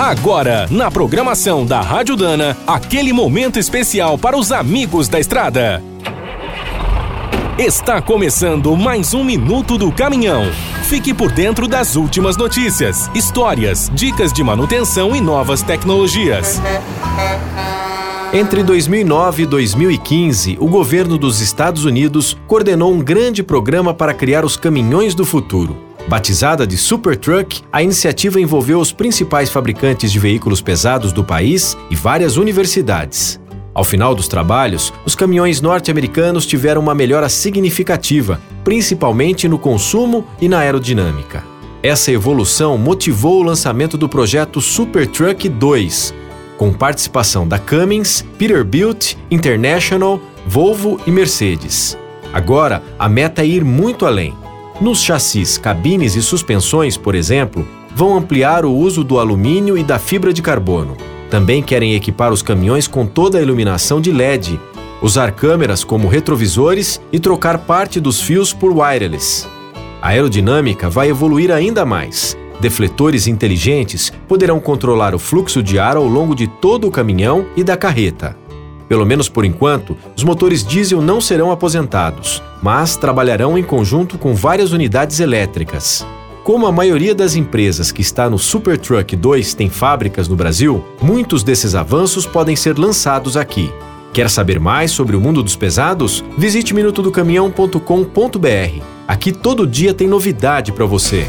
Agora, na programação da Rádio Dana, aquele momento especial para os amigos da estrada. Está começando mais um Minuto do Caminhão. Fique por dentro das últimas notícias, histórias, dicas de manutenção e novas tecnologias. Entre 2009 e 2015, o governo dos Estados Unidos coordenou um grande programa para criar os caminhões do futuro. Batizada de Supertruck, a iniciativa envolveu os principais fabricantes de veículos pesados do país e várias universidades. Ao final dos trabalhos, os caminhões norte-americanos tiveram uma melhora significativa, principalmente no consumo e na aerodinâmica. Essa evolução motivou o lançamento do projeto Supertruck 2, com participação da Cummins, Peterbilt, International, Volvo e Mercedes. Agora, a meta é ir muito além. Nos chassis, cabines e suspensões, por exemplo, vão ampliar o uso do alumínio e da fibra de carbono. Também querem equipar os caminhões com toda a iluminação de LED, usar câmeras como retrovisores e trocar parte dos fios por wireless. A aerodinâmica vai evoluir ainda mais. Defletores inteligentes poderão controlar o fluxo de ar ao longo de todo o caminhão e da carreta. Pelo menos por enquanto, os motores diesel não serão aposentados, mas trabalharão em conjunto com várias unidades elétricas. Como a maioria das empresas que está no Supertruck 2 tem fábricas no Brasil, muitos desses avanços podem ser lançados aqui. Quer saber mais sobre o mundo dos pesados? Visite minutodocaminhão.com.br. Aqui todo dia tem novidade para você.